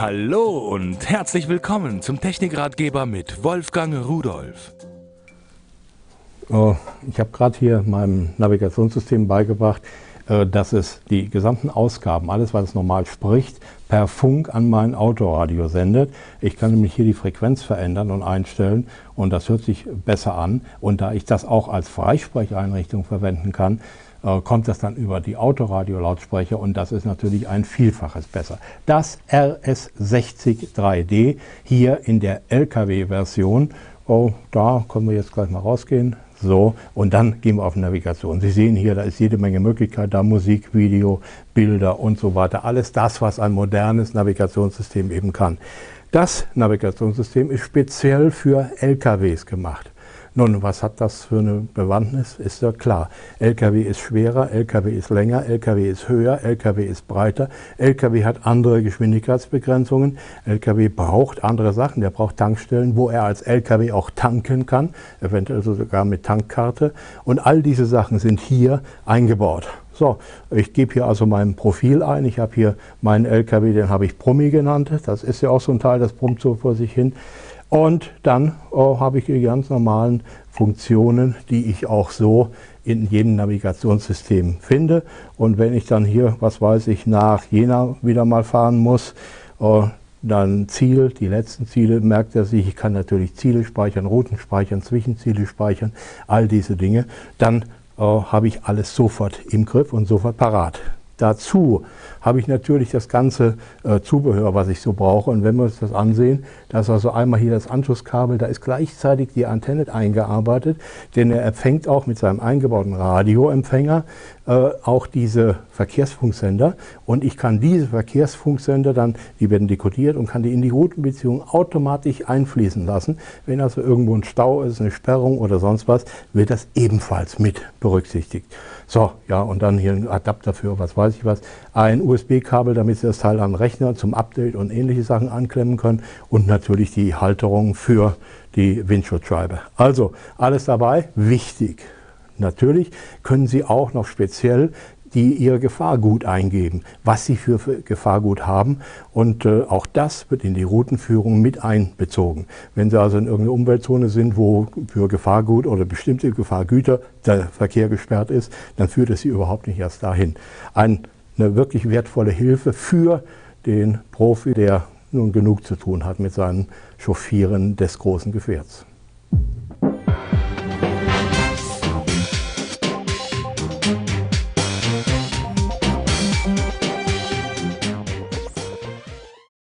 Hallo und herzlich willkommen zum Technikratgeber mit Wolfgang Rudolf. Oh, ich habe gerade hier meinem Navigationssystem beigebracht, dass es die gesamten Ausgaben, alles was es normal spricht, per Funk an mein Autoradio sendet. Ich kann nämlich hier die Frequenz verändern und einstellen und das hört sich besser an. Und da ich das auch als Freisprecheinrichtung verwenden kann, äh, kommt das dann über die Autoradiolautsprecher und das ist natürlich ein Vielfaches besser. Das RS60 3D hier in der LKW-Version, oh, da können wir jetzt gleich mal rausgehen. So, und dann gehen wir auf Navigation. Sie sehen hier, da ist jede Menge Möglichkeit, da Musik, Video, Bilder und so weiter. Alles das, was ein modernes Navigationssystem eben kann. Das Navigationssystem ist speziell für LKWs gemacht. Nun, was hat das für eine Bewandtnis? Ist ja klar. LKW ist schwerer, LKW ist länger, LKW ist höher, LKW ist breiter, LKW hat andere Geschwindigkeitsbegrenzungen, LKW braucht andere Sachen, der braucht Tankstellen, wo er als LKW auch tanken kann, eventuell sogar mit Tankkarte. Und all diese Sachen sind hier eingebaut. So, ich gebe hier also mein Profil ein. Ich habe hier meinen LKW, den habe ich Promi genannt. Das ist ja auch so ein Teil, das brummt so vor sich hin. Und dann oh, habe ich die ganz normalen Funktionen, die ich auch so in jedem Navigationssystem finde. Und wenn ich dann hier, was weiß ich, nach Jena wieder mal fahren muss, oh, dann Ziel, die letzten Ziele merkt er sich. Ich kann natürlich Ziele speichern, Routen speichern, Zwischenziele speichern, all diese Dinge. Dann oh, habe ich alles sofort im Griff und sofort parat. Dazu habe ich natürlich das ganze äh, Zubehör, was ich so brauche. Und wenn wir uns das ansehen, da ist also einmal hier das Anschlusskabel, da ist gleichzeitig die Antenne eingearbeitet, denn er empfängt auch mit seinem eingebauten Radioempfänger äh, auch diese Verkehrsfunksender. Und ich kann diese Verkehrsfunksender dann, die werden dekodiert und kann die in die Routenbeziehung automatisch einfließen lassen. Wenn also irgendwo ein Stau ist, eine Sperrung oder sonst was, wird das ebenfalls mit berücksichtigt. So, ja, und dann hier ein Adapter für was weiß ich was, ein USB-Kabel, damit Sie das Teil am Rechner zum Update und ähnliche Sachen anklemmen können und natürlich die Halterung für die Windschutzscheibe. Also alles dabei, wichtig. Natürlich können Sie auch noch speziell die ihr Gefahrgut eingeben, was sie für Gefahrgut haben. Und äh, auch das wird in die Routenführung mit einbezogen. Wenn Sie also in irgendeiner Umweltzone sind, wo für Gefahrgut oder bestimmte Gefahrgüter der Verkehr gesperrt ist, dann führt es Sie überhaupt nicht erst dahin. Ein, eine wirklich wertvolle Hilfe für den Profi, der nun genug zu tun hat mit seinem Chauffieren des großen Gefährts.